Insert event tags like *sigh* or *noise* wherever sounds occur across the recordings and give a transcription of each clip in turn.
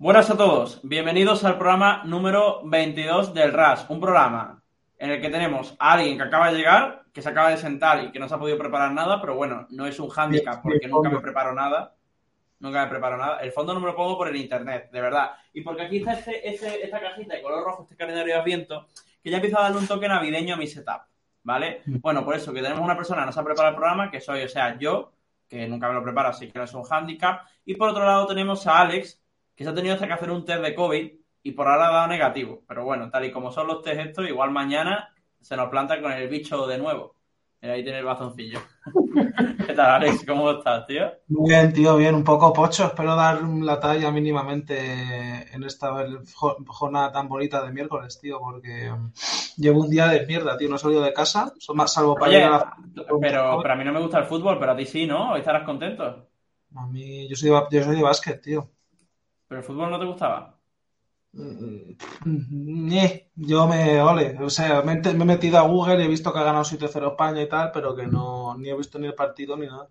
Buenas a todos, bienvenidos al programa número 22 del RAS, un programa en el que tenemos a alguien que acaba de llegar, que se acaba de sentar y que no se ha podido preparar nada, pero bueno, no es un hándicap porque nunca me preparo nada. Nunca me preparo nada. El fondo no me lo pongo por el internet, de verdad. Y porque aquí está este, este, esta cajita de color rojo, este calendario de Adviento, que ya empieza a darle un toque navideño a mi setup, ¿vale? Bueno, por eso que tenemos una persona que no se ha preparado el programa, que soy, o sea, yo, que nunca me lo preparo, así que no es un hándicap. Y por otro lado tenemos a Alex, que se ha tenido hasta que hacer un test de COVID y por ahora ha dado negativo. Pero bueno, tal y como son los test estos, igual mañana se nos planta con el bicho de nuevo. Mira, ahí tiene el bazoncillo. *laughs* ¿Qué tal, Alex? ¿Cómo estás, tío? Bien, tío, bien. Un poco pocho. Espero dar la talla mínimamente en esta jornada tan bonita de miércoles, tío, porque um, llevo un día de mierda, tío. No he salido de casa, salvo para Oye, ir a la... pero, pero a mí no me gusta el fútbol, pero a ti sí, ¿no? Hoy estarás contento. A mí, yo soy de, yo soy de básquet, tío. ¿Pero el fútbol no te gustaba? Ñe, yo me, ole, o sea, me, he me he metido a Google y he visto que ha ganado 7-0 España y tal, pero que no, ni he visto ni el partido ni nada.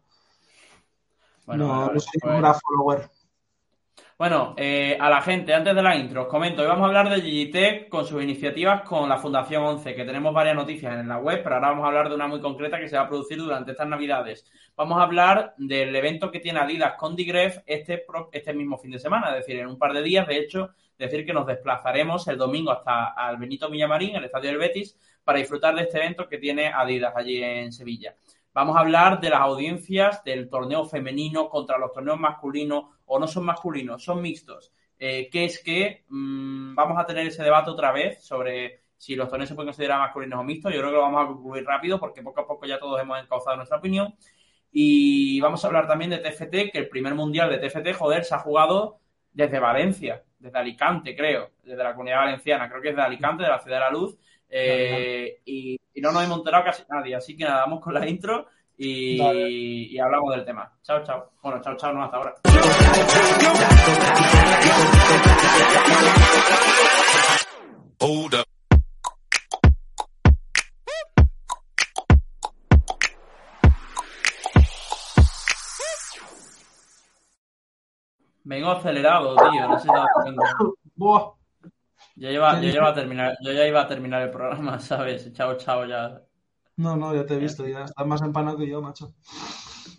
Bueno, no, no soy un gran follower. Bueno, eh, a la gente, antes de la intro, os comento, hoy vamos a hablar de Digitech con sus iniciativas con la Fundación 11, que tenemos varias noticias en la web, pero ahora vamos a hablar de una muy concreta que se va a producir durante estas navidades. Vamos a hablar del evento que tiene Adidas con Digref este, este mismo fin de semana, es decir, en un par de días, de hecho, decir que nos desplazaremos el domingo hasta al Benito Villamarín, el estadio del Betis, para disfrutar de este evento que tiene Adidas allí en Sevilla. Vamos a hablar de las audiencias del torneo femenino contra los torneos masculinos, o no son masculinos, son mixtos. Eh, que es que mm, vamos a tener ese debate otra vez sobre si los torneos se pueden considerar masculinos o mixtos. Yo creo que lo vamos a concluir rápido porque poco a poco ya todos hemos encauzado nuestra opinión. Y vamos a hablar también de TFT, que el primer mundial de TFT, joder, se ha jugado desde Valencia, desde Alicante, creo, desde la comunidad valenciana, creo que es de Alicante, de la Ciudad de la Luz. Eh, y, y no nos hemos enterado casi nadie, así que nada, vamos con la intro y, y hablamos del tema. Chao, chao. Bueno, chao, chao, no hasta ahora. Hold up. Vengo acelerado, tío, no sé si te. *laughs* Buah, Iba, ¿Qué yo, iba a terminar, yo ya iba a terminar el programa, *laughs* ¿sabes? Chao, chao, ya. no, no, ya te he visto, ya estás más empanado que yo, macho.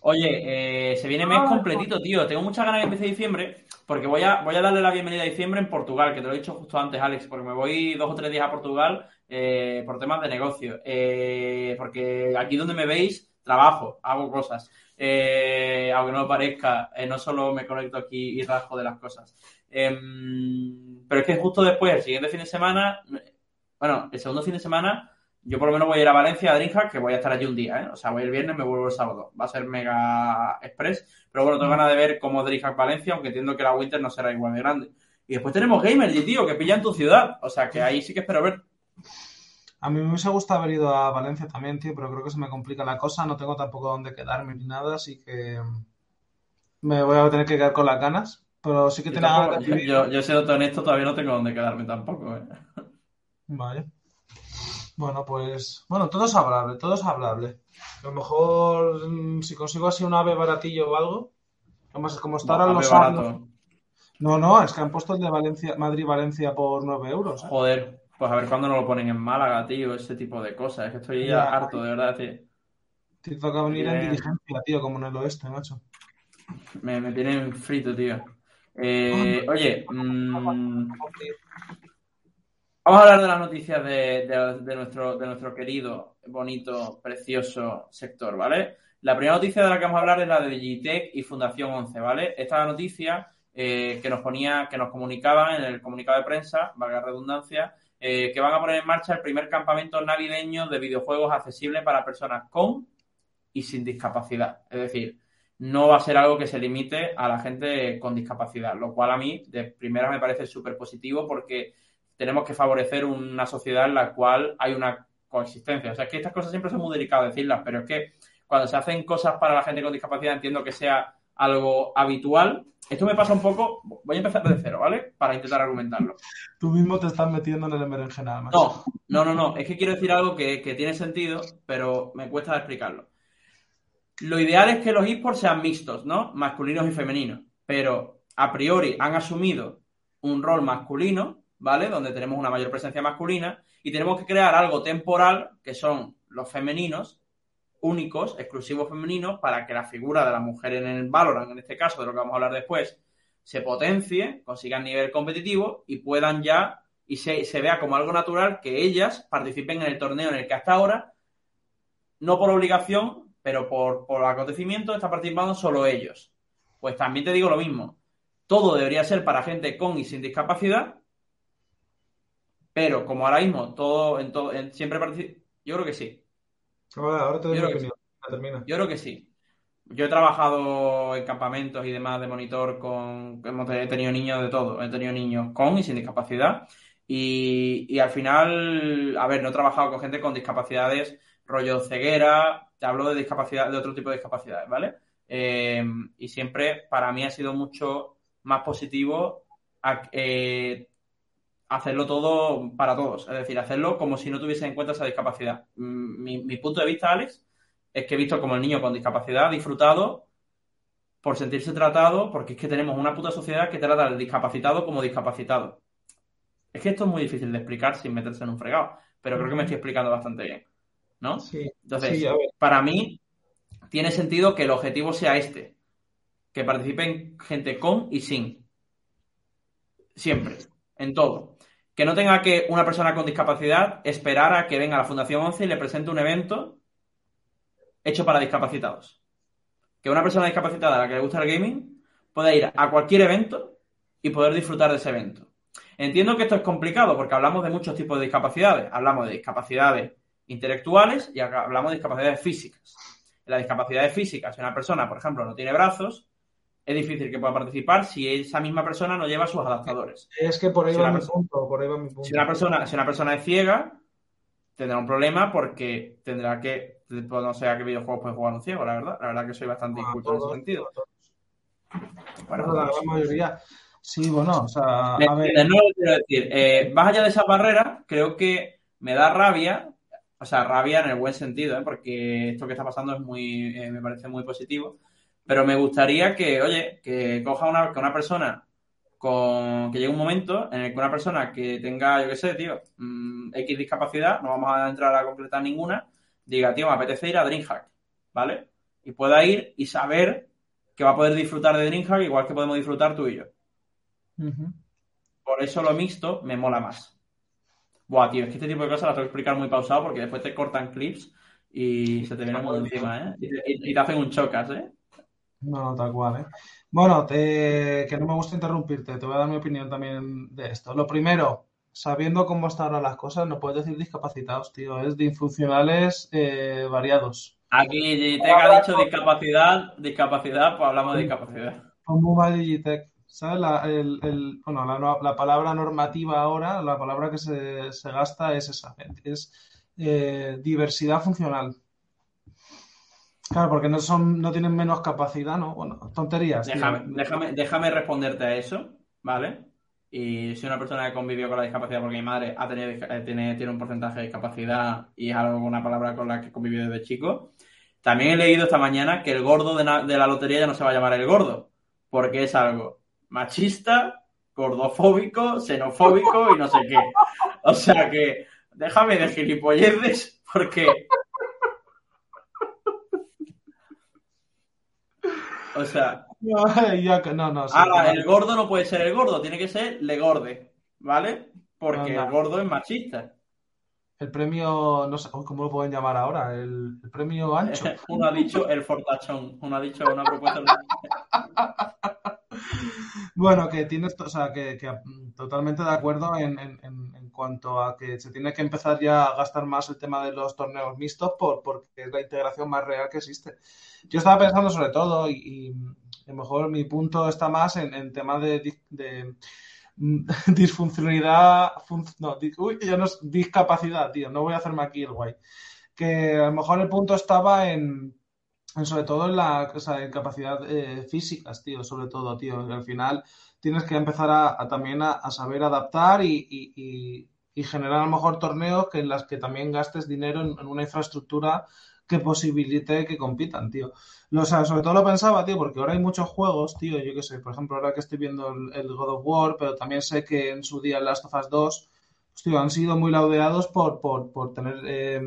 Oye, eh, se viene mes completito, tío. Tengo muchas ganas de que empiece diciembre, porque voy a, voy a darle la bienvenida a diciembre en Portugal, que te lo he dicho justo antes, Alex, porque me voy dos o tres días a Portugal eh, por temas de negocio. Eh, porque aquí donde me veis, trabajo, hago cosas. Eh, aunque no lo parezca, eh, no solo me conecto aquí y rasgo de las cosas. Em, pero es que justo después, el siguiente fin de semana, bueno, el segundo fin de semana, yo por lo menos voy a ir a Valencia, a Dreamhack, que voy a estar allí un día, ¿eh? O sea, voy el viernes, me vuelvo el sábado. Va a ser mega express, pero bueno, tengo ganas de ver cómo Dreamhack Valencia, aunque entiendo que la Winter no será igual de grande. Y después tenemos Gamergy, tío, que pilla en tu ciudad. O sea, que ahí sí que espero ver. A mí me hubiese gustado haber ido a Valencia también, tío, pero creo que se me complica la cosa, no tengo tampoco dónde quedarme ni nada, así que me voy a tener que quedar con las ganas, pero sí que tenía ganas de yo, yo, yo siendo honesto, todavía no tengo dónde quedarme tampoco, ¿eh? Vale. Bueno, pues, bueno, todo es hablable, todo es hablable. A lo mejor mm, si consigo así un ave baratillo o algo, además como está ahora los. No, no, es que han puesto el de Valencia, Madrid-Valencia por 9 euros. ¿eh? Joder, pues a ver cuándo nos lo ponen en Málaga, tío, ese tipo de cosas. Es que estoy ya Ya. harto, de verdad, tío. Te toca venir en diligencia, tío, como en el oeste, macho. Me, me tienen frito, tío. Eh, oye, mm, Vamos a hablar de las noticias de, de- de nuestro, de nuestro querido, bonito, precioso sector, ¿vale? La primera noticia de la que vamos a hablar es la de Digitech y Fundación 11, ¿vale? Esta noticia eh, que nos ponía, que nos comunicaban en el comunicado de prensa, valga la redundancia, eh, que van a poner en marcha el primer campamento navideño de videojuegos accesible para personas con y sin discapacidad. Es decir, no va a ser algo que se limite a la gente con discapacidad, lo cual a mí de primera me parece súper positivo porque tenemos que favorecer una sociedad en la cual hay una coexistencia. O sea, es que estas cosas siempre son muy delicadas decirlas, pero es que cuando se hacen cosas para la gente con discapacidad entiendo que sea algo habitual. Esto me pasa un poco, voy a empezar de cero, ¿vale? Para intentar argumentarlo. Tú mismo te estás metiendo en el berenjenal, No, no, no, no. Es que quiero decir algo que, que tiene sentido, pero me cuesta explicarlo. Lo ideal es que los esports sean mixtos, ¿no? Masculinos y femeninos. Pero a priori han asumido un rol masculino, ¿vale? Donde tenemos una mayor presencia masculina y tenemos que crear algo temporal, que son los femeninos, únicos, exclusivos femeninos, para que la figura de la mujer en el Valorant, en este caso, de lo que vamos a hablar después, se potencie, consigan nivel competitivo y puedan ya, y se, se vea como algo natural que ellas participen en el torneo en el que hasta ahora, no por obligación, pero por, por acontecimiento, está participando solo ellos. Pues también te digo lo mismo. Todo debería ser para gente con y sin discapacidad, pero como ahora mismo todo, en todo, en, siempre yo creo que sí. Ahora, ahora te doy Yo mi creo que opinión. Termina. Yo creo que sí. Yo he trabajado en campamentos y demás de monitor con... He tenido niños de todo. He tenido niños con y sin discapacidad. Y, y al final, a ver, no he trabajado con gente con discapacidades, rollo ceguera, te hablo de discapacidad, de otro tipo de discapacidades, ¿vale? Eh, y siempre para mí ha sido mucho más positivo a- eh, hacerlo todo para todos. Es decir, hacerlo como si no tuviese en cuenta esa discapacidad. Mm, Mi, mi punto de vista, Alex, es que he visto como el niño con discapacidad ha disfrutado por sentirse tratado, porque es que tenemos una puta sociedad que trata al discapacitado como discapacitado. Es que esto es muy difícil de explicar sin meterse en un fregado, pero creo que me estoy explicando bastante bien, ¿no? Sí, Entonces, sí, para mí tiene sentido que el objetivo sea este, que participen gente con y sin. Siempre, en todo. Que no tenga que una persona con discapacidad esperar a que venga la Fundación 11 y le presente un evento hecho para discapacitados. Que una persona discapacitada a la que le gusta el gaming pueda ir a cualquier evento y poder disfrutar de ese evento. Entiendo que esto es complicado porque hablamos de muchos tipos de discapacidades. Hablamos de discapacidades intelectuales y hablamos de discapacidades físicas. En las discapacidades físicas, si una persona, por ejemplo, no tiene brazos, es difícil que pueda participar si esa misma persona no lleva sus adaptadores. Es que por ahí Si va mi persona- punto, por ahí va mi punto. Si una persona, si una persona es ciega, tendrá un problema porque tendrá que, pues, no sé a qué videojuegos puede jugar un ciego, la verdad. La verdad que soy bastante inculto en ese sentido. a todos. Bueno, Bueno, la pues, gran mayoría. Sí, bueno, o sea, ¿me a ver? No quiero decir. Eh, más allá de esas barreras, creo que me da rabia, o sea, rabia en el buen sentido, ¿eh? porque esto que está pasando es muy, eh, me parece muy positivo. Pero me gustaría que, oye, que coja una, que una persona con que llegue un momento en el que una persona que tenga, yo qué sé, tío, mm, X discapacidad, no vamos a entrar a concretar ninguna, diga, tío, me apetece ir a DreamHack, ¿vale? Y pueda ir y saber que va a poder disfrutar de DreamHack igual que podemos disfrutar tú y yo. Por eso lo mixto me mola más. Buah, tío, es que este tipo de cosas las tengo que explicar muy pausado porque después te cortan clips y se te viene muy encima, ¿eh? Y te, y te hacen un chocas, ¿eh? No, no, tal cual, ¿eh? Bueno, te- que no me gusta interrumpirte, te voy a dar mi opinión también de esto. Lo primero, sabiendo cómo están ahora las cosas, no puedes decir discapacitados, tío, es de infuncionales eh, variados. Aquí Gitec ha dicho discapacidad, discapacidad, pues hablamos de discapacidad. Muy mal Digitec, ¿sabes? La, el, el- bueno, la, la palabra normativa ahora, la palabra que se, se gasta es esa, es eh, diversidad funcional. Claro, porque no son, no tienen menos capacidad, ¿no? Bueno, tonterías. Déjame, déjame, déjame responderte a eso, ¿vale? Y soy una persona que convivió con la discapacidad porque mi madre ha tenido, eh, tiene, tiene un porcentaje de discapacidad y es algo, una palabra con la que convivió desde chico. También he leído esta mañana que el gordo de, de la lotería ya no se va a llamar el gordo, porque es algo machista, gordofóbico, xenofóbico y no sé qué. O sea que déjame de gilipolleces porque... O sea, no, no, sí, no. el gordo no puede ser el gordo, tiene que ser le gorde, ¿vale? Porque el gordo es machista. El premio, no sé cómo lo pueden llamar ahora, el, el premio ancho. *laughs* Uno ha dicho el fortachón, uno ha dicho una propuesta. *laughs* Bueno, que tienes, o sea, que, mm, totalmente de acuerdo en, en- en- cuanto a que se tiene que empezar ya a gastar más el tema de los torneos mixtos por, porque es la integración más real que existe. Yo estaba pensando sobre todo, y, y a lo mejor mi punto está más en, en temas de, de, mm, *laughs* disfuncionalidad, fun- no, di- uy, ya no es discapacidad, tío, no voy a hacerme aquí el guay. Que a lo mejor el punto estaba en sobre todo en la capacidad eh, físicas, tío, sobre todo, tío, al final tienes que empezar a, también a, saber adaptar y, y- y- generar a lo mejor torneos que en las que también gastes dinero en, una infraestructura que posibilite que compitan, tío. Lo- o sea, sobre todo lo pensaba, tío, porque ahora hay muchos juegos, tío, yo qué sé, por ejemplo, ahora que estoy viendo el, God of War, pero también sé que en su día Last of Us 2, pues, han sido muy laudeados por, por, por tener eh,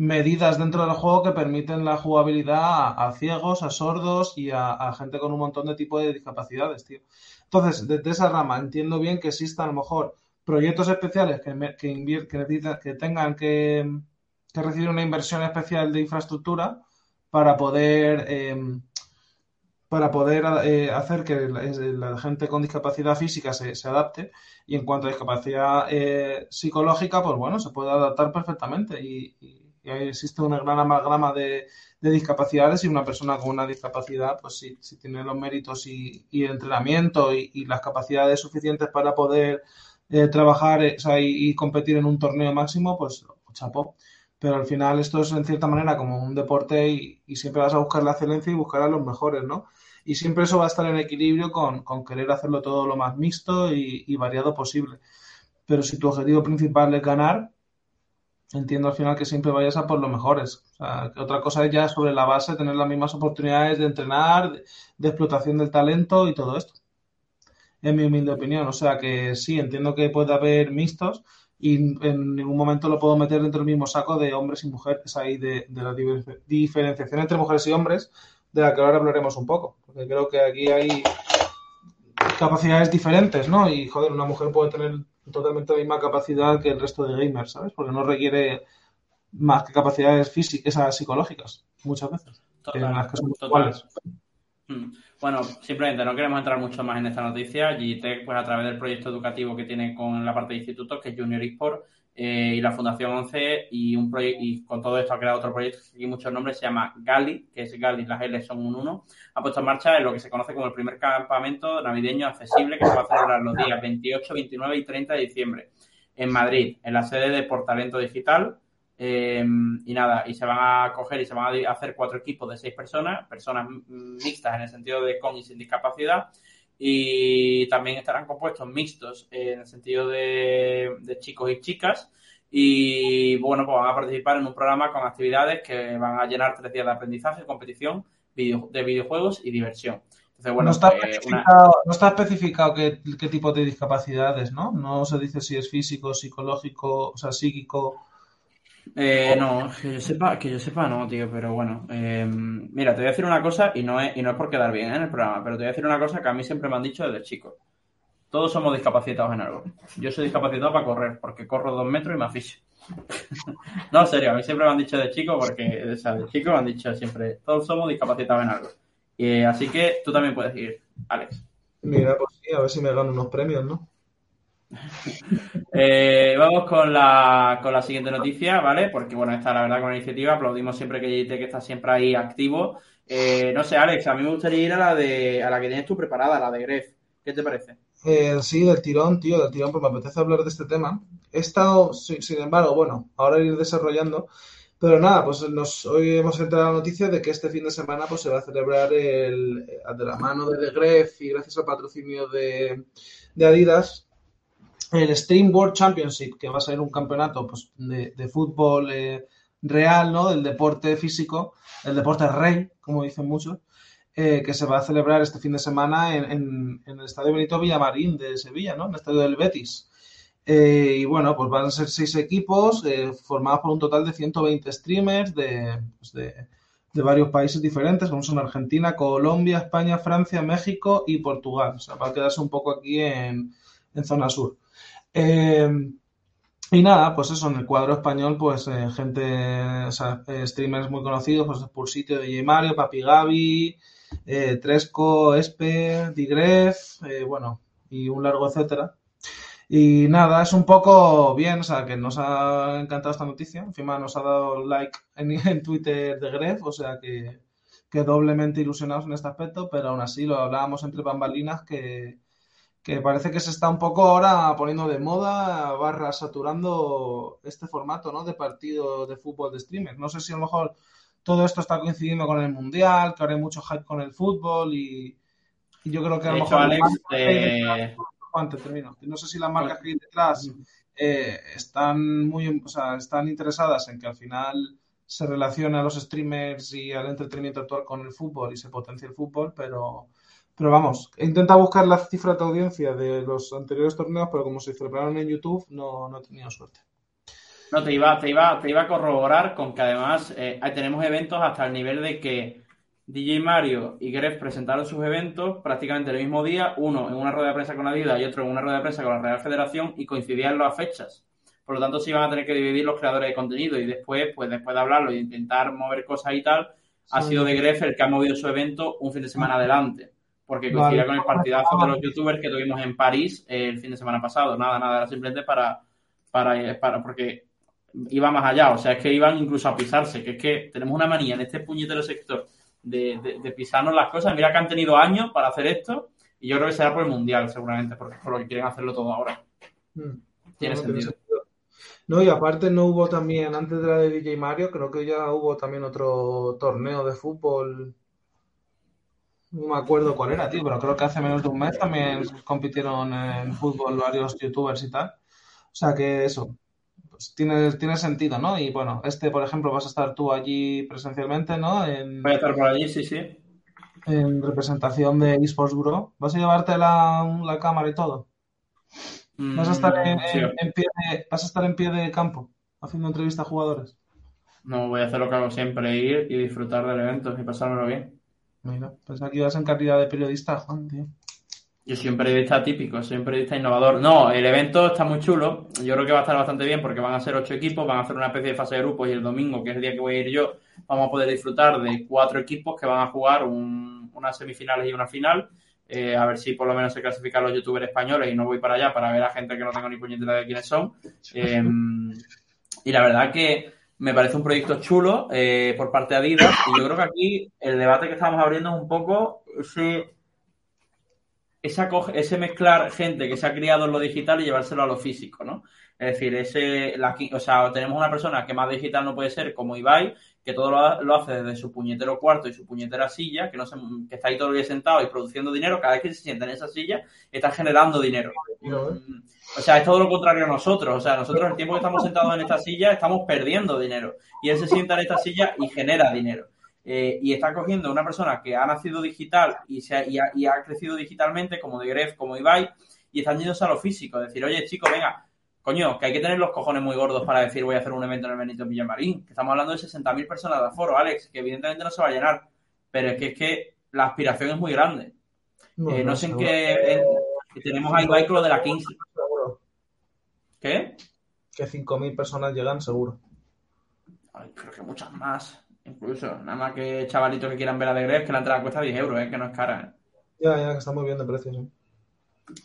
medidas dentro del juego que permiten la jugabilidad a, ciegos, a sordos y a, gente con un montón de tipos de discapacidades, tío. Entonces, desde esa rama entiendo bien que existan a lo mejor proyectos especiales que, me- que, que, tengan que, que recibir una inversión especial de infraestructura para poder eh, para poder eh, hacer que la, gente con discapacidad física se, se adapte y en cuanto a discapacidad eh, psicológica, pues bueno, se puede adaptar perfectamente y, existe una gran amalgama de, de discapacidades y una persona con una discapacidad, pues si, si tiene los méritos y, y el entrenamiento y, y las capacidades suficientes para poder eh, trabajar eh, y, y competir en un torneo máximo, pues chapó. Pero al final esto es en cierta manera como un deporte y, y siempre vas a buscar la excelencia y buscar a los mejores, ¿no? Y siempre eso va a estar en equilibrio con, con querer hacerlo todo lo más mixto y, y variado posible. Pero si tu objetivo principal es ganar, entiendo al final que siempre vayas a por los mejores. O sea, que otra cosa es ya sobre la base tener las mismas oportunidades de entrenar, de, de explotación del talento y todo esto. En mi humilde opinión. O sea que sí, entiendo que puede haber mixtos y en ningún momento lo puedo meter dentro del mismo saco de hombres y mujeres, ahí de, de la diferenciación entre mujeres y hombres, de la que ahora hablaremos un poco. Porque creo que aquí hay capacidades diferentes, ¿no? Y joder, una mujer puede tener totalmente la misma capacidad que el resto de gamers, ¿sabes? Porque no requiere más que capacidades físicas, psicológicas, muchas veces. Total, en las que son total. Mm. Bueno, simplemente no queremos entrar mucho más en esta noticia. Gitec, pues a través del proyecto educativo que tiene con la parte de institutos, que es Junior eSport, eh, y la Fundación 11, y un y con todo esto ha creado otro proyecto que muchos nombres, se llama Gali, que es Gali, las L son un 1, ha puesto en marcha en lo que se conoce como el primer campamento navideño accesible que se va a celebrar los días 28, 29 y 30 de diciembre en Madrid, en la sede de Portalento Digital. Eh, y nada, y se van a coger y se van a hacer cuatro equipos de seis personas, personas mixtas en el sentido de con y sin discapacidad, y también estarán compuestos mixtos en el sentido de, de chicos y chicas, y bueno, pues van a participar en un programa con actividades que van a llenar tres días de aprendizaje, competición, video- de videojuegos y diversión. Entonces, bueno, no, está pues, una- especificado, no está especificado qué, qué tipo de discapacidades, ¿no? No se dice si es físico, psicológico, o sea, psíquico. Eh, no, que yo sepa, que yo sepa no, tío, pero bueno. eh, mira, te voy a decir una cosa y no es, y no es por quedar bien ¿eh? en el programa, pero te voy a decir una cosa que a mí siempre me han dicho desde chico. Todos somos discapacitados en algo. Yo soy discapacitado para correr, porque corro dos metros y me aficio. *laughs* no, en serio, a mí siempre me han dicho de chico, porque o sea, de chico me han dicho siempre, todos somos discapacitados en algo. Y, así que tú también puedes ir, Alex. Mira, pues sí, a ver si me gano unos premios, ¿no? *laughs* Eh, vamos con la, con la siguiente noticia, ¿vale? Porque, bueno, esta la verdad con la iniciativa, aplaudimos siempre que que está siempre ahí activo. Eh, no sé, Alex, a mí me gustaría ir a la de a la que tienes tú preparada, la de Gref. ¿Qué te parece? Eh, sí, del tirón, tío, del tirón, pues me apetece hablar de este tema. He estado, si- sin embargo, bueno, ahora ir desarrollando, pero nada, pues nos, hoy hemos entrado la noticia de que este fin de semana pues se va a celebrar el, de la mano de The Gref y gracias al patrocinio de, de Adidas, el Stream World Championship, que va a ser un campeonato pues, de, fútbol eh, real, ¿no? Del deporte físico, el deporte rey, como dicen muchos, eh, que se va a celebrar este fin de semana en, en- en el Estadio Benito Villamarín de Sevilla, ¿no? En el Estadio del Betis. Eh, y bueno, pues van a ser seis equipos eh, formados por un total de 120 streamers de, pues, de, de varios países diferentes, como son Argentina, Colombia, España, Francia, México y Portugal. O sea, va a quedarse un poco aquí en, en zona sur. Eh, y nada, pues eso, en el cuadro español, pues eh, gente, o sea, eh, streamers muy conocidos, pues por sitio de J Mario, Papi Gaby, eh, Tresco, Espe, Digref, eh, bueno, y un largo etcétera. Y nada, es un poco bien, o sea, que nos ha encantado esta noticia. Encima nos ha dado like en, *laughs* en Twitter de Gref, o sea que, que doblemente ilusionados en este aspecto, pero aún así lo hablábamos entre bambalinas que, que parece que se está un poco ahora poniendo de moda, barra saturando este formato, ¿no? De partido de fútbol de streamer. No sé si a lo mejor todo esto está coincidiendo con el mundial, que ahora hay mucho hype con el fútbol y, y yo creo que a lo De hecho, mejor Alex, marcas eh, detrás- termino. No sé si las marcas que hay detrás eh, están muy, o sea, están interesadas en que al final se relacione a los streamers y al entretenimiento actual con el fútbol y se potencie el fútbol, pero, pero vamos, he intentado buscar la cifra de audiencia de los anteriores torneos, pero como se celebraron en YouTube, no, no he tenido suerte. No, te iba, te iba, te iba a corroborar con que además eh, tenemos eventos hasta el nivel de que DJ Mario y Gref presentaron sus eventos prácticamente el mismo día, uno en una rueda de prensa con Adidas y otro en una rueda de prensa con la Real Federación y coincidían las fechas. Por lo tanto, se iban a tener que dividir los creadores de contenido y después, pues después de hablarlo e intentar mover cosas y tal, ha sido de Gref el que ha movido su evento un fin de semana adelante. Porque Vale. coincidía con el partidazo de los youtubers que tuvimos en París eh, el fin de semana pasado. Nada, nada, era simplemente para, para, para, porque iba más allá, o sea, es que iban incluso a pisarse, que es que tenemos una manía en este puñetero sector de, de, de pisarnos las cosas. Mira que han tenido años para hacer esto y yo creo que será por el Mundial, seguramente, porque por lo que quieren hacerlo todo ahora. Mm. Tiene No, no sentido. No, y aparte no hubo también, antes de la de DJ Mario, creo que ya hubo también otro torneo de fútbol. No me acuerdo cuál era, tío, pero creo que hace menos de un mes también compitieron en fútbol varios youtubers y tal. O sea que eso, pues tiene, tiene sentido, ¿no? Y bueno, este, por ejemplo, vas a estar tú allí presencialmente, ¿no? En, Voy a estar por allí, sí, sí. en representación de eSports Grow. ¿Vas a llevarte la, la cámara y todo? ¿Vas a estar en, Mm, sí. en- en pie de, vas a estar en pie de campo haciendo entrevista a jugadores? No, voy a hacer lo que hago siempre, ir y disfrutar del evento y pasármelo bien. Mira, pues aquí vas en calidad de periodista, Juan, tío. Yo soy un periodista típico, soy un periodista innovador. No, el evento está muy chulo. Yo creo que va a estar bastante bien porque van a ser ocho equipos, van a hacer una especie de fase de grupos y el domingo, que es el día que voy a ir yo, vamos a poder disfrutar de cuatro equipos que van a jugar un- unas semifinales y una final. Eh, a ver si por lo menos se clasifican los youtubers españoles y no voy para allá para ver a gente que no tengo ni puñetera de quiénes son. Eh, y la verdad que me parece un proyecto chulo eh, por parte de Adidas y yo creo que aquí el debate que estamos abriendo es un poco ese ese mezclar gente que se ha criado en lo digital y llevárselo a lo físico, ¿no? Es decir, ese, la, o sea, tenemos una persona que más digital no puede ser como Ibai, que todo lo, lo hace desde su puñetero cuarto y su puñetera silla, que no se, que está ahí todo el día sentado y produciendo dinero, cada vez que se sienta en esa silla, está generando dinero. Mm, O sea, es todo lo contrario a nosotros. O sea, nosotros el tiempo que estamos sentados en esta silla estamos perdiendo dinero. Y él se sienta en esta silla y genera dinero. Eh, y está cogiendo una persona que ha nacido digital y, se ha, y, ha, y ha crecido digitalmente, como de Gref, como Ibai, y están yéndose a lo físico. Decir, oye, chico, venga, coño, que hay que tener los cojones muy gordos para decir voy a hacer un evento en el Benito Villamarín. Que estamos hablando de 60.000 personas de aforo, Alex, que evidentemente no se va a llenar. Pero es que es que la aspiración es muy grande. Eh, no sé en qué. tenemos a Ibai con lo de la Kings. Seguro. ¿Qué? Que 5.000 personas llegan, seguro. Ay, creo que muchas más. Incluso, nada más que chavalitos que quieran ver a de Gref, que la entrada cuesta 10 euros, ¿eh? que no es cara. ¿eh? Ya, ya, que está muy bien de precios.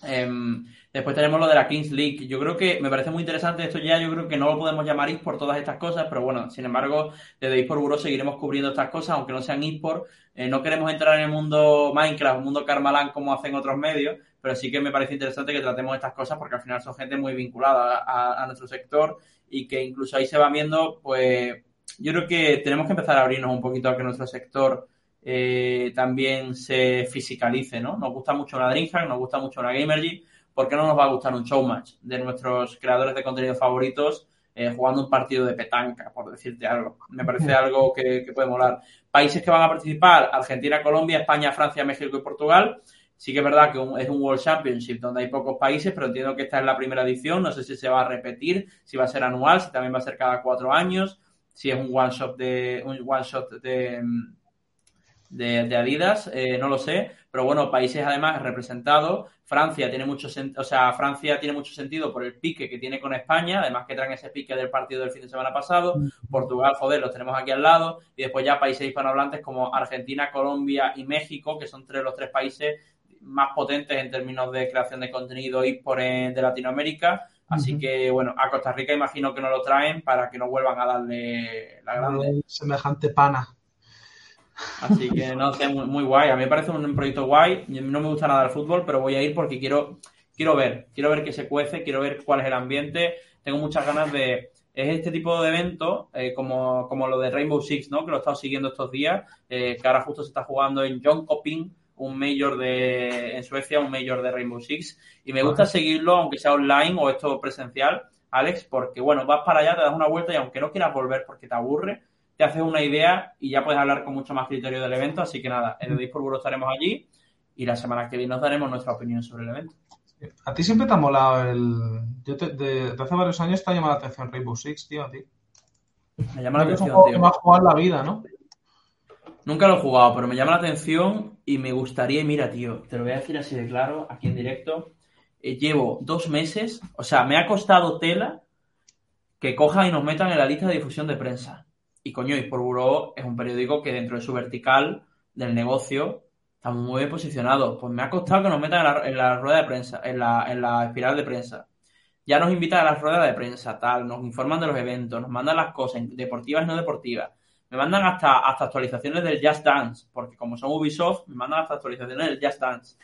Em, después tenemos lo de la Kings League. Yo creo que me parece muy interesante esto ya. Yo creo que no lo podemos llamar eSport todas estas cosas, pero bueno, sin embargo, desde eSport Bureau seguiremos cubriendo estas cosas, aunque no sean eSport. Eh, no queremos entrar en el mundo Minecraft, mundo Karmalan como hacen otros medios, pero sí que me parece interesante que tratemos estas cosas porque al final son gente muy vinculada a, a nuestro sector y que incluso ahí se va viendo, pues yo creo que tenemos que empezar a abrirnos un poquito a que nuestro sector eh, también se fisicalice, ¿no? Nos gusta mucho una Dreamhack, nos gusta mucho una Gamergy, ¿por qué no nos va a gustar un showmatch de nuestros creadores de contenido favoritos eh, jugando un partido de petanca, por decirte algo? Me parece algo que, que puede molar. Países que van a participar, Argentina, Colombia, España, Francia, México y Portugal. Sí que es verdad que es un World Championship donde hay pocos países, pero entiendo que esta es la primera edición. No sé si se va a repetir, si va a ser anual, si también va a ser cada cuatro años, si es un one shot de un one shot de, mm, de, de Adidas, eh, no lo sé, pero bueno, países además representados. Francia tiene mucho o sea, Francia tiene mucho sentido por el pique que tiene con España, además que traen ese pique del partido del fin de semana pasado. Portugal, joder, los tenemos aquí al lado. Y después ya países hispanohablantes como Argentina, Colombia y México, que son tres, los tres países más potentes en términos de creación de contenido y por de Latinoamérica. Así que, bueno, a Costa Rica imagino que no lo traen para que no vuelvan a darle la grande. Semejante pana. Así que, no sé, muy, muy, guay. A mí me parece un proyecto guay. No me gusta nada el fútbol, pero voy a ir porque quiero, quiero ver. Quiero ver qué se cuece, quiero ver cuál es el ambiente. Tengo muchas ganas de... Es este tipo de evento, eh, como, como lo de Rainbow Six, ¿no? Que lo he estado siguiendo estos días, eh, que ahora justo se está jugando en John Coping, un mayor de en Suecia, un mayor de Rainbow Six. Y me gusta seguirlo, aunque sea online o esto presencial, Alex, porque bueno, vas para allá, te das una vuelta y aunque no quieras volver porque te aburre, te haces una idea y ya puedes hablar con mucho más criterio del evento. Así que nada, en el Discord estaremos allí y la semana que viene nos daremos nuestra opinión sobre el evento. A ti siempre te ha molado el. Yo te, de, hace varios años te ha llamado la atención Rainbow Six, tío, a ti. Me llama la atención, tío. más jugar la vida, ¿no? Nunca lo he jugado, pero me llama la atención y me gustaría, mira, tío, te lo voy a decir así de claro, aquí en directo. Eh, llevo dos meses, o sea, me ha costado tela que cojan y nos metan en la lista de difusión de prensa. Y coño, por Bureau es un periódico que dentro de su vertical del negocio está muy bien posicionado. Pues me ha costado que nos metan en la, rueda de prensa, en la, en la espiral de prensa. Ya nos invitan a la rueda de prensa, tal, nos informan de los eventos, nos mandan las cosas, deportivas y no deportivas me mandan hasta, hasta actualizaciones del Just Dance, porque como son Ubisoft, me mandan hasta actualizaciones del Just Dance.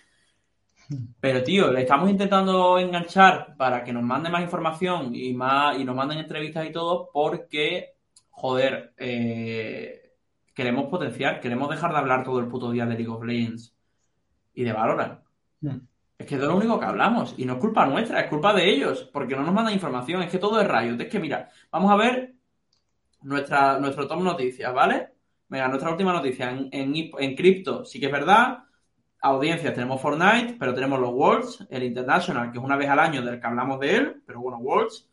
Pero, tío, le estamos intentando enganchar para que nos mande más información y más y nos manden entrevistas y todo, porque, joder, eh, queremos potenciar, queremos dejar de hablar todo el puto día de League of Legends y de Valorant. Hmm. Es que es de lo único que hablamos. Y no es culpa nuestra, es culpa de ellos, porque no nos mandan información. Es que todo es Riot. Es que, mira, vamos a ver nuestra, nuestro top noticias, ¿vale? Venga, nuestra última noticia. En, en, cripto sí que es verdad. Audiencias tenemos Fortnite, pero tenemos los Worlds, el International, que es una vez al año del que hablamos de él, pero bueno, Worlds.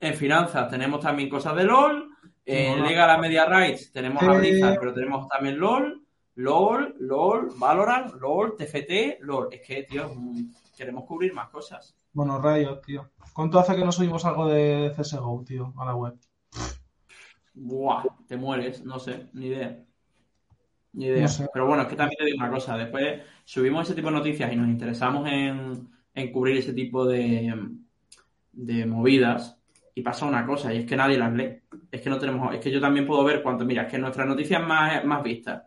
En finanzas tenemos también cosas de LOL. En Legal a Media Rights tenemos a Blizzard, pero tenemos también LOL. LOL, LOL, Valorant, LOL, TFT, LOL. Es que, tío, queremos cubrir más cosas. Bueno, Riot, tío. ¿Cuánto hace que no subimos algo de CSGO, tío, a la web? Buah, te mueres, no sé, ni idea. Ni idea. Pero bueno, es que también te digo una cosa, después subimos ese tipo de noticias y nos interesamos en, cubrir ese tipo de, de movidas y pasa una cosa, y es que nadie las lee. Es que no tenemos, es que yo también puedo ver cuánto, mira, es que nuestras noticias más, más vistas,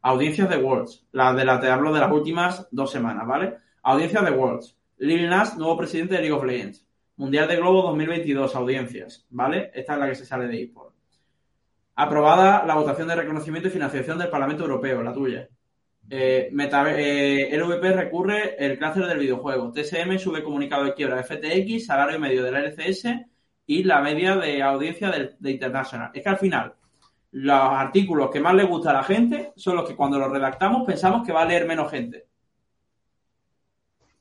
audiencias de Worlds, las de las te hablo de las últimas dos semanas, ¿vale? Audiencias de Worlds, Lil Nas, nuevo presidente de League of Legends, Mundial de Globo 2022, audiencias, ¿vale? Esta es la que se sale de eSport. Aprobada la votación de reconocimiento y financiación del Parlamento Europeo, la tuya. Eh, eh LVP recurre el cáncer del videojuego. TSM sube comunicado de quiebra FTX, salario medio de la LCS y la media de audiencia de, International. Es que al final, los artículos que más le gusta a la gente son los que cuando los redactamos pensamos que va a leer menos gente.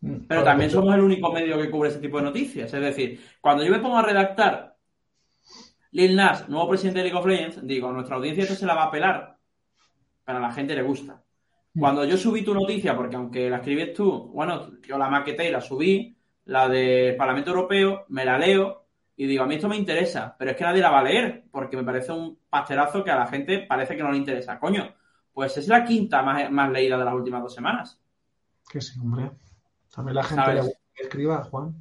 Mm, Pero también somos el único medio que cubre ese tipo de noticias. Es decir, cuando yo me pongo a redactar Lil Nas, nuevo presidente de League of Legends, digo, nuestra audiencia esto se la va a pelar. Pero a la gente le gusta. Cuando yo subí tu noticia, porque aunque la escribes tú, bueno, yo la maqueté y la subí, la del Parlamento Europeo, me la leo y digo, a mí esto me interesa, pero es que nadie la va a leer, porque me parece un pastelazo que a la gente parece que no le interesa. Coño, pues es la quinta más, leída de las últimas dos semanas. Que sí, hombre. También la gente le escriba, Juan.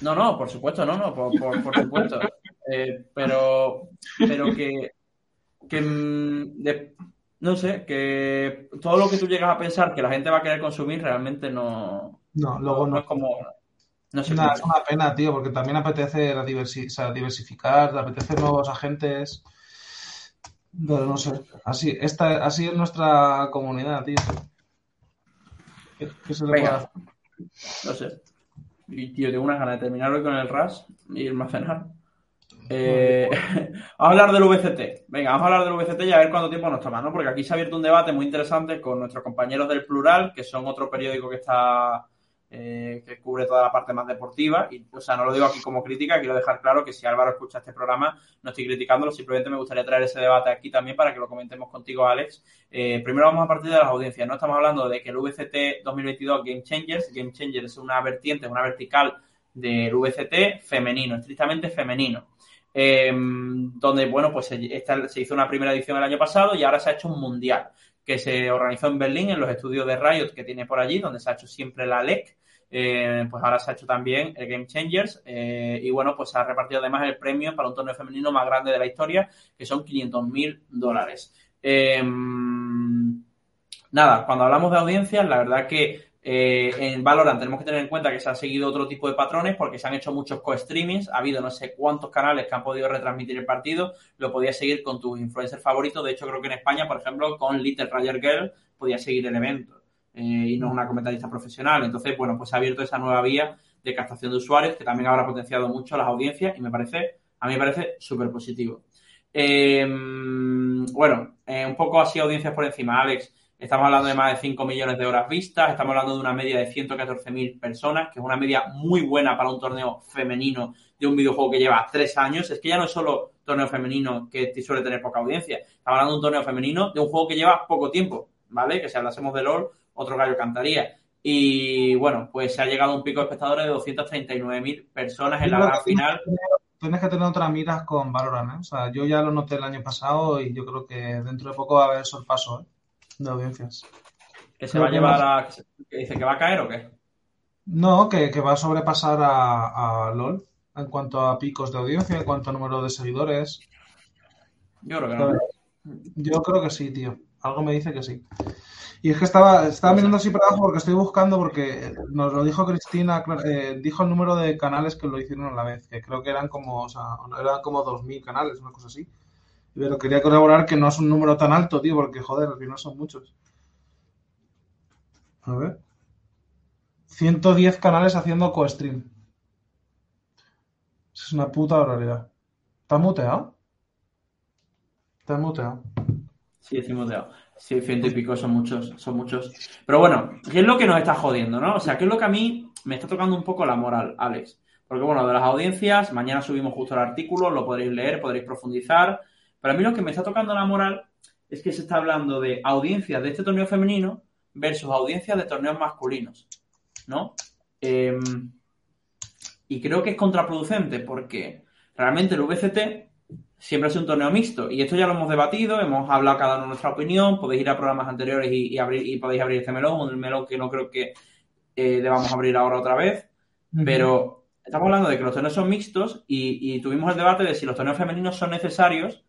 No, no, por supuesto, no, no, por, por supuesto. *laughs* Eh, pero, pero que, que mm, no sé, que todo lo que tú llegas a pensar que la gente va a querer consumir realmente no, no, luego no, es como... No es una pena, tío, porque también apetece la diversificar, apetece nuevos agentes. Pero no sé, así, esta, así es nuestra comunidad, tío. ¿Qué, se le puede No sé. Y, tío, tengo unas ganas de terminar hoy con el RAS y irme a cenar. Eh, *laughs* vamos a hablar del VCT. Venga, vamos a hablar del VCT y a ver cuánto tiempo nos toma, ¿no? Porque aquí se ha abierto un debate muy interesante con nuestros compañeros del Plural, que son otro periódico que está eh, que cubre toda la parte más deportiva. Y, o sea, no lo digo aquí como crítica, quiero dejar claro que si Álvaro escucha este programa, no estoy criticándolo, simplemente me gustaría traer ese debate aquí también para que lo comentemos contigo, Alex. Eh, primero vamos a partir de las audiencias, ¿no? Estamos hablando de que el VCT 2022 Game Changers, Game Changers es una vertiente, una vertical del VCT femenino, estrictamente femenino. Em, donde, bueno, pues se, hizo una primera edición el año pasado y ahora se ha hecho un mundial. Que se organizó en Berlín, en los estudios de Riot que tiene por allí, donde se ha hecho siempre la LEC. Eh, pues ahora se ha hecho también el Game Changers eh, y bueno, pues se ha repartido además el premio para un torneo femenino más grande de la historia, que son 500 mil dólares. Eh, nada, cuando hablamos de audiencias, la verdad que eh, en Valorant tenemos que tener en cuenta que se han seguido otro tipo de patrones porque se han hecho muchos co-streamings, ha habido no sé cuántos canales que han podido retransmitir el partido, lo podías seguir con tus influencers favoritos, de hecho creo que en España, por ejemplo, con Little Roger Girl podías seguir el evento eh, y no es una comentarista profesional, entonces bueno, pues se ha abierto esa nueva vía de captación de usuarios que también habrá potenciado mucho las audiencias y me parece, a mí me parece súper positivo. Eh, bueno, un poco así audiencias por encima, Alex. Estamos hablando de más de 5 millones de horas vistas, estamos hablando de una media de 114.000 personas, que es una media muy buena para un torneo femenino de un videojuego que lleva tres años. Es que ya no es solo torneo femenino que suele tener poca audiencia, estamos hablando de un torneo femenino de un juego que lleva poco tiempo, ¿vale? Que si hablásemos de LOL, otro gallo cantaría. Y bueno, pues se ha llegado a un pico de espectadores de 239.000 personas en la gran final. Tienes que tener otra miras con Valorant, ¿eh? O sea, yo ya lo noté el año pasado y yo creo que dentro de poco va a haber sorpaso, ¿eh? De audiencias. ¿Que se va a llevar a. que dice que va a caer o qué? No, que, que va a sobrepasar a, a, LOL en cuanto a picos de audiencia, en cuanto a número de seguidores. Yo creo que no. Yo creo que sí, tío. Algo me dice que sí. Y es que estaba, estaba mirando así para abajo porque estoy buscando, porque nos lo dijo Cristina, eh, dijo el número de canales que lo hicieron a la vez, que creo que eran como, o sea, eran como 2.000 canales, una cosa así. Pero quería corroborar que no es un número tan alto, tío, porque joder, al final son muchos. A ver. 110 canales haciendo co-stream. Es una puta barbaridad. ¿Está muteado? Está muteado. Sí, estoy muteado. Sí, ciento y pico son muchos, son muchos. Pero bueno, ¿qué es lo que nos está jodiendo, no? O sea, ¿qué es lo que a mí me está tocando un poco la moral, Alex? Porque bueno, de las audiencias, mañana subimos justo el artículo, lo podréis leer, podréis profundizar. Pero a mí lo que me está tocando la moral es que se está hablando de audiencias de este torneo femenino versus audiencias de torneos masculinos, ¿no? Eh, y creo que es contraproducente porque realmente el VCT siempre ha sido un torneo mixto y esto ya lo hemos debatido, hemos hablado cada uno de nuestra opinión, podéis ir a programas anteriores y, y, abrir, y podéis abrir este melón, un melón que no creo que eh, debamos abrir ahora otra vez, uh -huh. pero estamos hablando de que los torneos son mixtos y, y tuvimos el debate de si los torneos femeninos son necesarios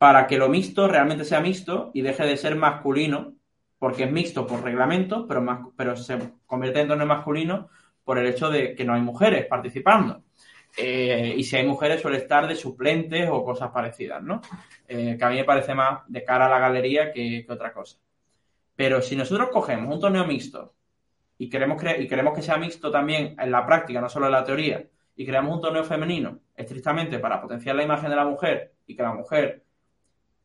para que lo mixto realmente sea mixto y deje de ser masculino, porque es mixto por reglamento, pero, pero se convierte en torneo masculino por el hecho de que no hay mujeres participando. Eh, y si hay mujeres suele estar de suplentes o cosas parecidas, ¿no? Eh, que a mí me parece más de cara a la galería que, que, otra cosa. Pero si nosotros cogemos un torneo mixto y queremos, y queremos que sea mixto también en la práctica, no solo en la teoría, y creamos un torneo femenino estrictamente para potenciar la imagen de la mujer y que la mujer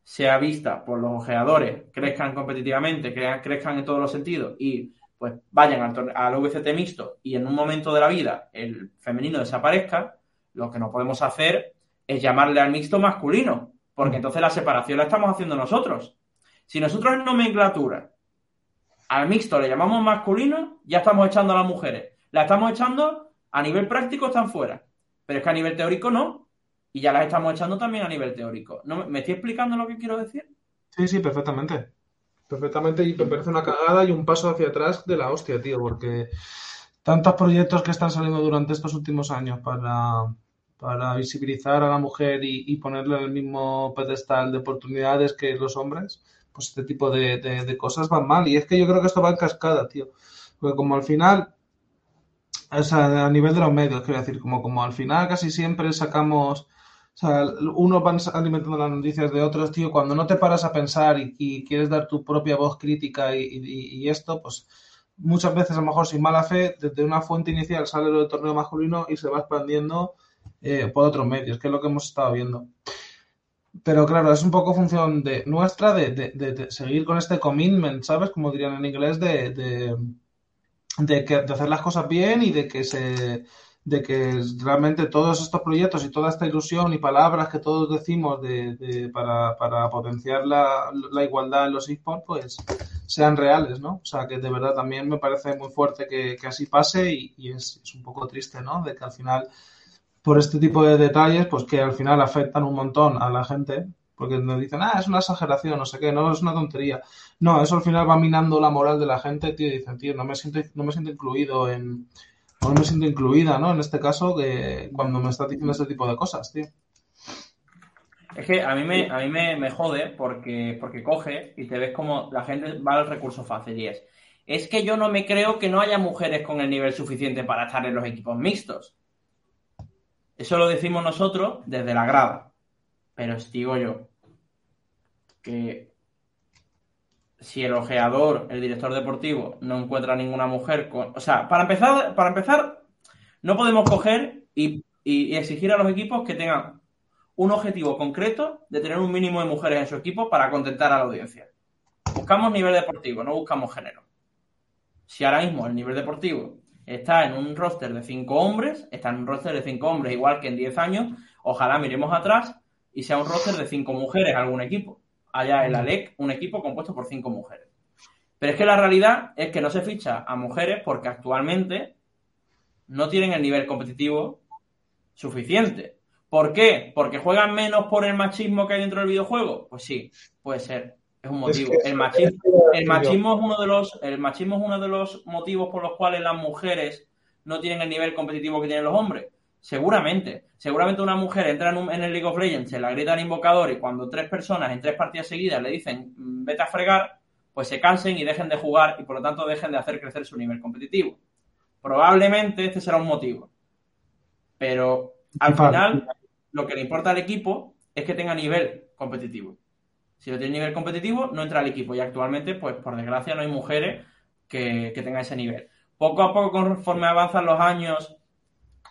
sea vista por los ojeadores, crezcan competitivamente, crezcan en todos los sentidos y pues vayan al, al VCT mixto y en un momento de la vida el femenino desaparezca, lo que no podemos hacer es llamarle al mixto masculino, porque entonces la separación la estamos haciendo nosotros. Si nosotros en nomenclatura al mixto le llamamos masculino, ya estamos echando a las mujeres. La estamos echando a nivel práctico, están fuera. Pero es que a nivel teórico no. Y ya las estamos echando también a nivel teórico. ¿No, ¿Me estoy explicando lo que quiero decir? Sí, sí, perfectamente. Perfectamente, y me parece una cagada y un paso hacia atrás de la hostia, tío, porque tantos proyectos que están saliendo durante estos últimos años para, para visibilizar a la mujer y, ponerle en el mismo pedestal de oportunidades que los hombres, pues este tipo de, de, de, cosas van mal. Y es que yo creo que esto va en cascada, tío. Porque como al final, o sea, a nivel de los medios, quiero decir, como, como al final casi siempre sacamos sea, unos van alimentando las noticias de otros, tío. Cuando no te paras a pensar y, y quieres dar tu propia voz crítica y, y, y, esto, pues muchas veces, a lo mejor sin mala fe, desde una fuente inicial sale lo del torneo masculino y se va expandiendo eh, por otros medios, que es lo que hemos estado viendo. Pero claro, es un poco función de nuestra de, de, de, de seguir con este commitment, ¿sabes? Como dirían en inglés, de, de, que, de hacer las cosas bien y de que se de que realmente todos estos proyectos y toda esta ilusión y palabras que todos decimos de, de para, para, potenciar la, la, igualdad en los esports, pues sean reales, ¿no? O sea, que de verdad también me parece muy fuerte que, que así pase y, y es, un poco triste, ¿no? De que al final, por este tipo de detalles, pues que al final afectan un montón a la gente, porque nos dicen, ah, es una exageración, no sé qué, no, es una tontería. No, eso al final va minando la moral de la gente, tío, dicen, tío, no me siento, no me siento incluido en, no me siento incluida, ¿no? En este caso, que cuando me estás diciendo este tipo de cosas, tío. Es que a mí me, a mí me, me jode porque, porque coge y te ves como la gente va al recurso fácil y es, es que yo no me creo que no haya mujeres con el nivel suficiente para estar en los equipos mixtos. Eso lo decimos nosotros desde la grada. Pero os digo yo que si el ojeador, el director deportivo, no encuentra ninguna mujer con. O sea, para empezar, para empezar, no podemos coger y, exigir a los equipos que tengan un objetivo concreto de tener un mínimo de mujeres en su equipo para contentar a la audiencia. Buscamos nivel deportivo, no buscamos género. Si ahora mismo el nivel deportivo está en un roster de cinco hombres, está en un roster de cinco hombres igual que en 10 años, ojalá miremos atrás y sea un roster de cinco mujeres algún equipo. Haya el ALEC, un equipo compuesto por cinco mujeres. Pero es que la realidad es que no se ficha a mujeres porque actualmente no tienen el nivel competitivo suficiente. ¿Por qué? ¿Porque juegan menos por el machismo que hay dentro del videojuego? Pues sí, puede ser. Es un motivo. Es que- el machismo, el machismo es uno de los, el machismo es uno de los motivos por los cuales las mujeres no tienen el nivel competitivo que tienen los hombres. Seguramente. Seguramente una mujer entra en, un- en el League of Legends, se la grita al invocador y cuando tres personas en tres partidas seguidas le dicen "Mm, vete a fregar, pues se cansen y dejen de jugar y por lo tanto dejen de hacer crecer su nivel competitivo. Probablemente este será un motivo. Pero al final lo que le importa al equipo es que tenga nivel competitivo. Si no tiene nivel competitivo, no entra al equipo. Y actualmente, pues por desgracia, no hay mujeres que, que tengan ese nivel. Poco a poco, conforme avanzan los años,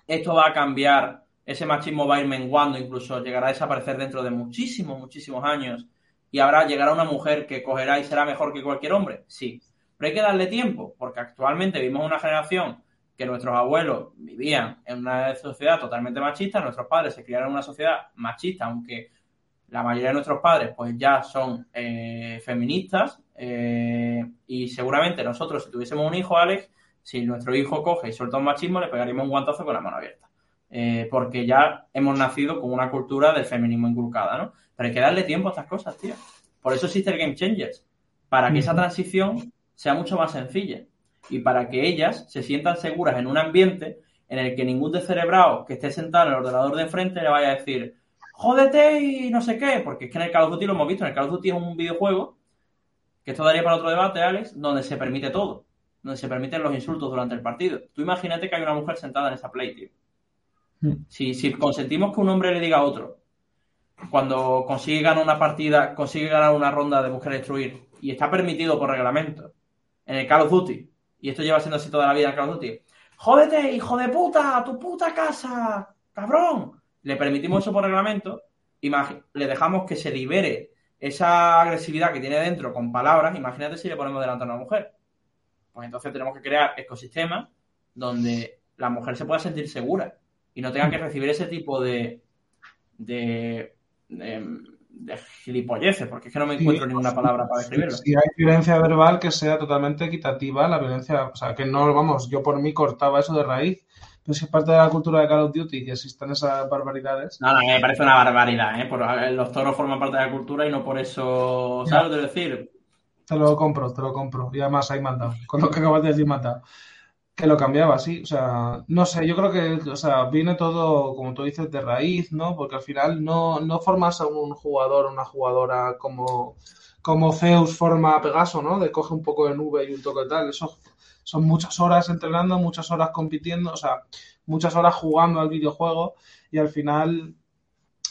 esto va a cambiar. Ese machismo va a ir menguando, incluso llegará a desaparecer dentro de muchísimos, muchísimos años. Y habrá, llegará una mujer que cogerá y será mejor que cualquier hombre. Sí. Pero hay que darle tiempo, porque actualmente vivimos una generación que nuestros abuelos vivían en una sociedad totalmente machista, nuestros padres se criaron en una sociedad machista, aunque la mayoría de nuestros padres pues ya son eh, feministas eh, y seguramente nosotros si tuviésemos un hijo, Alex, si nuestro hijo coge y suelta un machismo, le pegaríamos un guantazo con la mano abierta. Eh, porque ya hemos nacido con una cultura del feminismo inculcada, ¿no? Pero hay que darle tiempo a estas cosas, tío. Por eso existe el Game Changers, para que esa transición sea mucho más sencilla y para que ellas se sientan seguras en un ambiente en el que ningún descerebrado que esté sentado en el ordenador de enfrente le vaya a decir jódete y no sé qué, porque es que en el Call of Duty lo hemos visto, en el Call of Duty es un videojuego, que esto daría para otro debate, Alex, donde se permite todo, donde se permiten los insultos durante el partido. Tú imagínate que hay una mujer sentada en esa play, tío. Mm. Si, si consentimos que un hombre le diga a otro, cuando consigue ganar una partida, consigue ganar una ronda de buscar destruir, y está permitido por reglamento, en el Call of Duty, y esto lleva siendo así toda la vida en el Call of Duty, jódete, hijo de puta, a tu puta casa, cabrón. Le permitimos eso por reglamento, imagi- le dejamos que se libere esa agresividad que tiene dentro con palabras, imagínate si le ponemos delante a una mujer. Pues entonces tenemos que crear ecosistemas donde la mujer se pueda sentir segura y no tenga que recibir ese tipo de, de, de, de gilipolleces, porque es que no me Sí. encuentro ninguna palabra para describirlo. Si hay violencia verbal que sea totalmente equitativa, la violencia, o sea, que no, vamos, yo por mí cortaba eso de raíz, pero si es parte de la cultura de Call of Duty que existan esas barbaridades, No, no, me parece una barbaridad, ¿eh? Por- los toros forman parte de la cultura y no por eso, ¿sabes lo que decir? Te lo compro, te lo compro. Y además ahí mandado. Con lo que acabas de decir, mandado. Que lo cambiaba, sí. O sea, no sé, yo creo que, o sea, viene todo, como tú dices, de raíz, ¿no? Porque al final no, no formas a un jugador o una jugadora como, como Zeus forma a Pegaso, ¿no? De coge un poco de nube y un toque de tal. Eso son muchas horas entrenando, muchas horas compitiendo, o sea, muchas horas jugando al videojuego y al final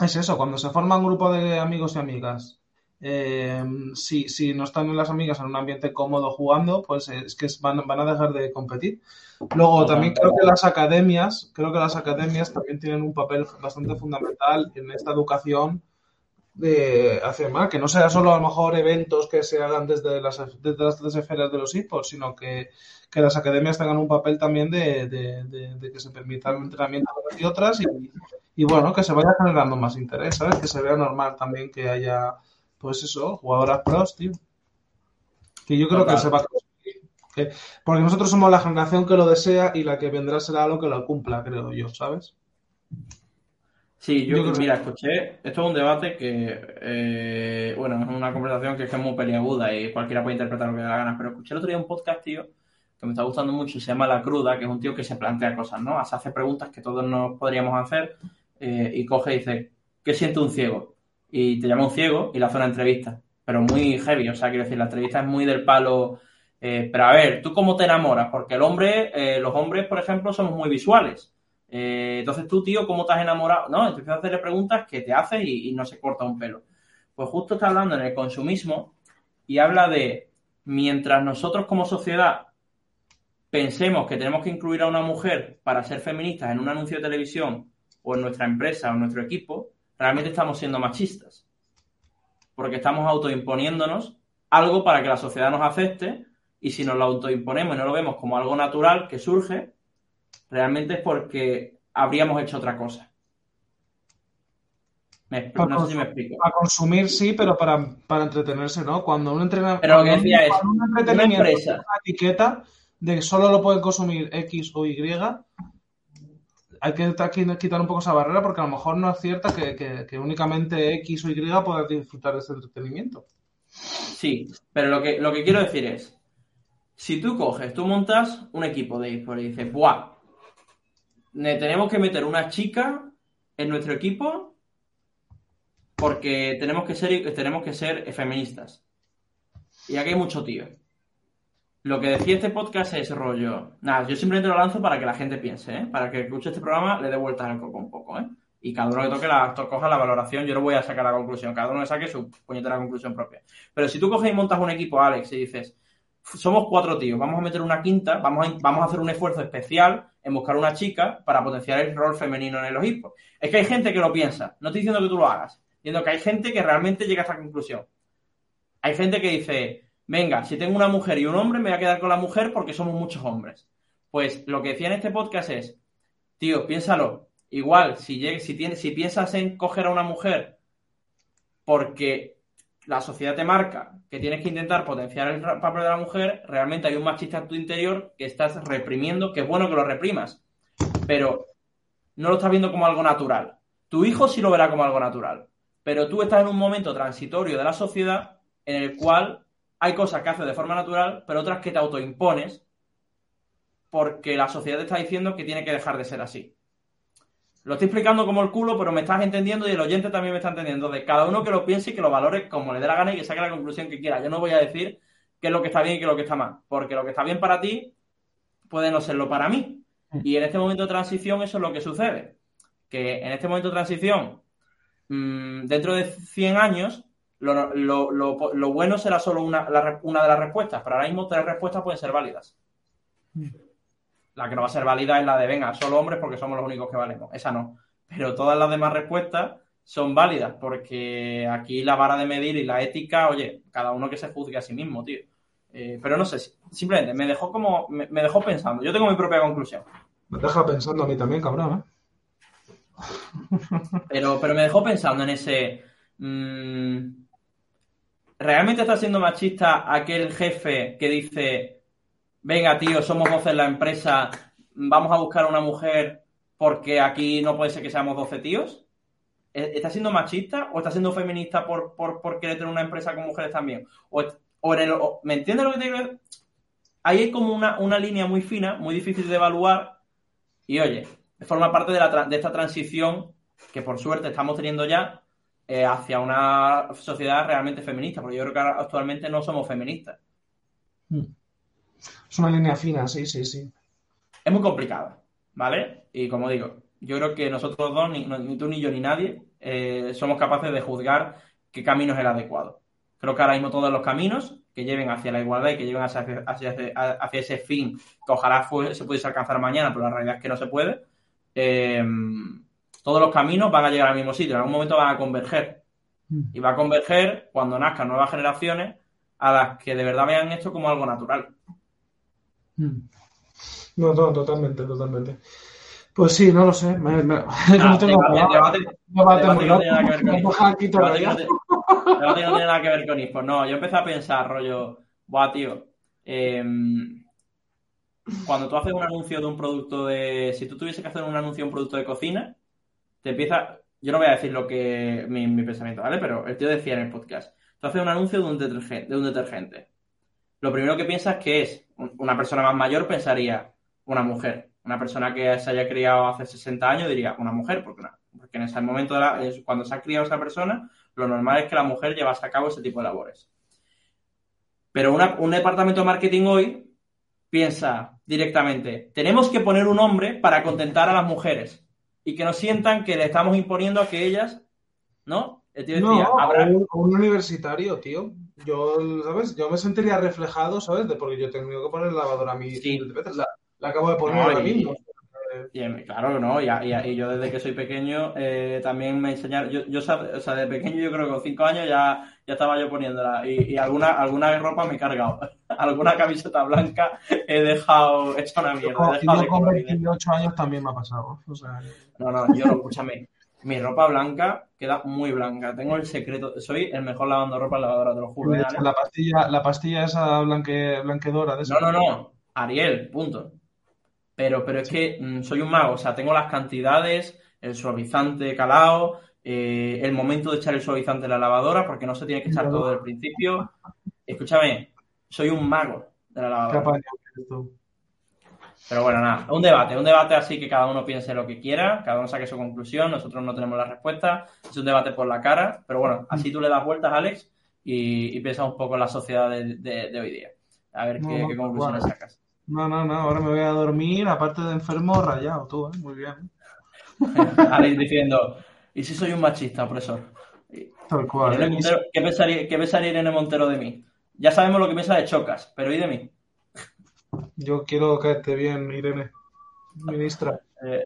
es eso, cuando se forma un grupo de amigos y amigas, eh, si, si no están las amigas en un ambiente cómodo jugando, pues es que van, van a dejar de competir. Luego también creo que las academias, creo que las academias también tienen un papel bastante fundamental en esta educación de hacer más, que no sea solo a lo mejor eventos que se hagan desde las, desde las tres esferas de los esports, sino que, que las academias tengan un papel también de, de, de, de que se permita el entrenamiento de unas y otras y, y bueno, que se vaya generando más interés, ¿sabes? Que se vea normal también que haya, pues eso, jugadoras pros, tío. Que yo creo Total. que se va a conseguir. Que- porque nosotros somos la generación que lo desea y la que vendrá será lo que lo cumpla, creo yo, ¿sabes? Sí, yo, Yo creo- mira, escuché, esto es un debate que, eh, bueno, es una conversación que es, que es muy peliaguda y cualquiera puede interpretar lo que le da ganas, pero escuché el otro día un podcast, tío, que me está gustando mucho, se llama La Cruda, que es un tío que se plantea cosas, ¿no? Se hace preguntas que todos nos podríamos hacer eh, y coge y dice, ¿qué siente un ciego? Y te llama un ciego y le hace una entrevista, pero muy heavy, o sea, quiero decir, la entrevista es muy del palo, eh, pero a ver, ¿tú cómo te enamoras? Porque el hombre, eh, los hombres, por ejemplo, somos muy visuales. Eh, entonces tú, tío, ¿cómo te has enamorado? No, entonces a hacerle preguntas que te hace y, y no se corta un pelo. Pues justo está hablando en el consumismo y habla de mientras nosotros como sociedad pensemos que tenemos que incluir a una mujer para ser feministas en un anuncio de televisión o en nuestra empresa o en nuestro equipo, realmente estamos siendo machistas. Porque estamos autoimponiéndonos algo para que la sociedad nos acepte y si nos lo autoimponemos y no lo vemos como algo natural que surge, realmente es porque habríamos hecho otra cosa. Me no sé si me explico. Para consumir sí, pero para, para entretenerse, ¿no? Cuando un entrenamiento. Pero lo que decía es, un Una entretenimiento empresa, una etiqueta de que solo lo pueden consumir X o Y, hay que quitar un poco esa barrera porque a lo mejor no es cierta que, únicamente X o Y puedan disfrutar de ese entretenimiento. Sí, pero lo que, lo que quiero decir es, si tú coges, tú montas un equipo de eSport y dices, ¡buah! ne- Tenemos que meter una chica en nuestro equipo porque tenemos que ser, tenemos que ser feministas. Y aquí hay mucho tío. Lo que decía este podcast es rollo. Nada, yo simplemente lo lanzo para que la gente piense, ¿eh? Para que escuche este programa le dé vueltas al coco un poco, ¿eh? Y cada uno que toque la, to- coja la valoración, yo no voy a sacar la conclusión, cada uno le saque su puñetera conclusión propia. Pero si tú coges y montas un equipo, Alex, y dices, somos cuatro tíos, vamos a meter una quinta, vamos a, vamos a hacer un esfuerzo especial en buscar una chica para potenciar el rol femenino en los equipos. Es que hay gente que lo piensa, no estoy diciendo que tú lo hagas, diciendo que hay gente que realmente llega a esta conclusión. Hay gente que dice, venga, si tengo una mujer y un hombre, me voy a quedar con la mujer porque somos muchos hombres. Pues lo que decía en este podcast es, tío, piénsalo, igual, si, si, tienes, si piensas en coger a una mujer porque la sociedad te marca que tienes que intentar potenciar el papel de la mujer, realmente hay un machista en tu interior que estás reprimiendo, que es bueno que lo reprimas, pero no lo estás viendo como algo natural. Tu hijo sí lo verá como algo natural, pero tú estás en un momento transitorio de la sociedad en el cual hay cosas que haces de forma natural, pero otras que te autoimpones porque la sociedad te está diciendo que tiene que dejar de ser así. Lo estoy explicando como el culo, pero me estás entendiendo y el oyente también me está entendiendo. De cada uno que lo piense y que lo valore como le dé la gana y que saque la conclusión que quiera. Yo no voy a decir qué es lo que está bien y qué es lo que está mal, porque lo que está bien para ti puede no serlo para mí. Y en este momento de transición eso es lo que sucede. Que en este momento de transición, mmm, dentro de 100 años, lo, lo, lo, lo bueno será solo una, la, una, de las respuestas, pero ahora mismo tres respuestas pueden ser válidas. La que no va a ser válida es la de, venga, solo hombres porque somos los únicos que valemos. Esa no. Pero todas las demás respuestas son válidas porque aquí la vara de medir y la ética, oye, cada uno que se juzgue a sí mismo, tío. Eh, pero no sé, simplemente me dejó como, me, me, dejó pensando. Yo tengo mi propia conclusión. Me deja pensando a mí también, cabrón, ¿eh? Pero, pero me dejó pensando en ese... Mmm, ¿Realmente está siendo machista aquel jefe que dice, venga tío, somos 12 en la empresa, vamos a buscar a una mujer porque aquí no puede ser que seamos 12 tíos? ¿Está siendo machista o está siendo feminista por, por, querer tener una empresa con mujeres también? O, o el, ¿Me entiendes lo que te digo? Ahí hay como una, una, línea muy fina, muy difícil de evaluar y oye, forma parte de, la, de esta transición que por suerte estamos teniendo ya eh, hacia una sociedad realmente feminista, porque yo creo que actualmente no somos feministas. Es una línea fina, sí, sí, sí. Es muy complicada, ¿vale? Y como digo, yo creo que nosotros dos, ni, ni tú ni yo ni nadie, eh, somos capaces de juzgar qué camino es el adecuado. Creo que ahora mismo todos los caminos que lleven hacia la igualdad y que lleven hacia, hacia, hacia ese fin que ojalá fue, se pudiese alcanzar mañana, pero la realidad es que no se puede, eh, todos los caminos van a llegar al mismo sitio, en algún momento van a converger. Y va a converger cuando nazcan nuevas generaciones a las que de verdad vean esto como algo natural. No, no, totalmente, totalmente. Pues sí, no lo sé. Me, me, *laughs* ah, no tengo debate, debate, debate no tiene nada que ver con no, debate no tiene nada que ver con eSports. No, yo empecé a pensar, rollo, buah, tío, eh, cuando tú haces un anuncio de un producto de... Si tú tuviese que hacer un anuncio de un producto de cocina, te empieza... yo no voy a decir lo que mi, mi pensamiento, ¿vale? Pero el tío decía en el podcast, tú haces un anuncio de un detergente, de un detergente. Lo primero que piensas que es, una persona más mayor pensaría una mujer. Una persona que se haya criado hace 60 años diría una mujer, porque, no, porque en ese momento, cuando se ha criado esa persona, lo normal es que la mujer llevase a cabo ese tipo de labores. Pero una- un departamento de marketing hoy piensa directamente, tenemos que poner un hombre para contentar a las mujeres y que no sientan que le estamos imponiendo a que ellas, ¿no? Decía, No, habrá... un, un universitario, tío. Yo, ¿sabes? Yo me sentiría reflejado, ¿sabes? De porque yo tengo que poner lavadora a mí. Sí. La, la acabo de poner No, ahora mismo. Y, em, claro, no, y, y- y yo desde que soy pequeño eh, también me enseñaron, yo, yo o sea, de pequeño yo creo que con cinco años ya, ya estaba yo poniéndola y, y alguna, alguna ropa me he cargado, *laughs* alguna camiseta blanca he dejado hecha una mierda, Yo de con colorines. 28 años también me ha pasado. O sea, No, no, yo escúchame, mi ropa blanca queda muy blanca, tengo el secreto, soy el mejor lavando ropa en lavadora, te lo juro, ¿eh, la pastilla, la pastilla esa blanque, blanquedora de esa. No, no, no. Ariel, punto. Pero, pero es que mm, soy un mago. O sea, tengo las cantidades, el suavizante calado, eh, el momento de echar el suavizante en la lavadora, porque no se tiene que echar todo desde el principio. Escúchame, soy un mago de la lavadora. Pero bueno, nada, un debate, un debate así que cada uno piense lo que quiera, cada uno saque su conclusión, nosotros no tenemos la respuesta, es un debate por la cara, pero bueno, así tú le das vueltas, Alex, y, y piensas un poco en la sociedad de, de- de hoy día. A ver qué, no, qué conclusiones bueno. sacas. No, no, no. Ahora me voy a dormir, aparte de enfermo, rayado tú, ¿eh? Muy bien. *laughs* Alex diciendo, ¿y si soy un machista, opresor? Y- Tal cual. Irene ¿eh? Montero, ¿qué, pensaría, ¿Qué pensaría Irene Montero de mí? Ya sabemos lo que piensa de Chocas, pero ¿y de mí? Yo quiero caerte bien, Irene. Ministra. Eh,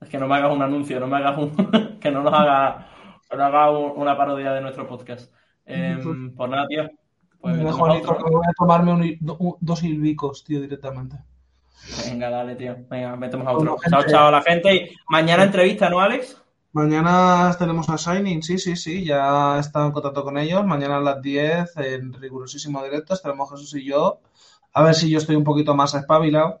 es que no me hagas un anuncio, no me hagas un... *laughs* que no nos haga, que no haga un- una parodia de nuestro podcast. Eh, pues nada, tío. Pues Me metemos dejo a Nico, otro. que voy a tomarme un- do- dos ilbicos, tío, directamente. Venga, dale, tío. Venga, metemos a otro. Chao, chao a la gente. Y mañana entrevista, ¿no, Alex? Mañana tenemos a Shining, sí, sí, sí, ya he estado en contacto con ellos. Mañana a las 10 en rigurosísimo directo estaremos Jesús y yo. A ver si yo estoy un poquito más espabilado,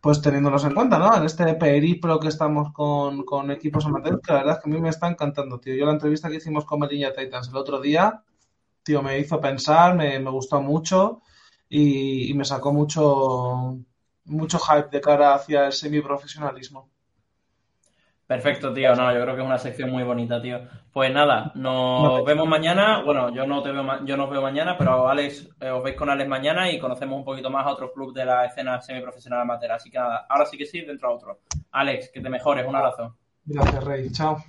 pues teniéndolos en cuenta, ¿no? En este periplo que estamos con, con equipos amateurs, que la verdad es que a mí me está encantando, tío. Yo la entrevista que hicimos con Melilla Titans el otro día, tío, me hizo pensar, me, me gustó mucho y, y me sacó mucho, mucho hype de cara hacia el semiprofesionalismo. Perfecto, tío. No, yo creo que es una sección muy bonita, tío. Pues nada, nos No. vemos mañana. Bueno, yo no te veo, ma- yo nos veo mañana, pero Alex, eh, os veis con Alex mañana y conocemos un poquito más a otro club de la escena semiprofesional amateur. Así que nada, ahora sí que sí, dentro a otro. Alex, que te mejores. Un abrazo. Gracias, Rey. Chao.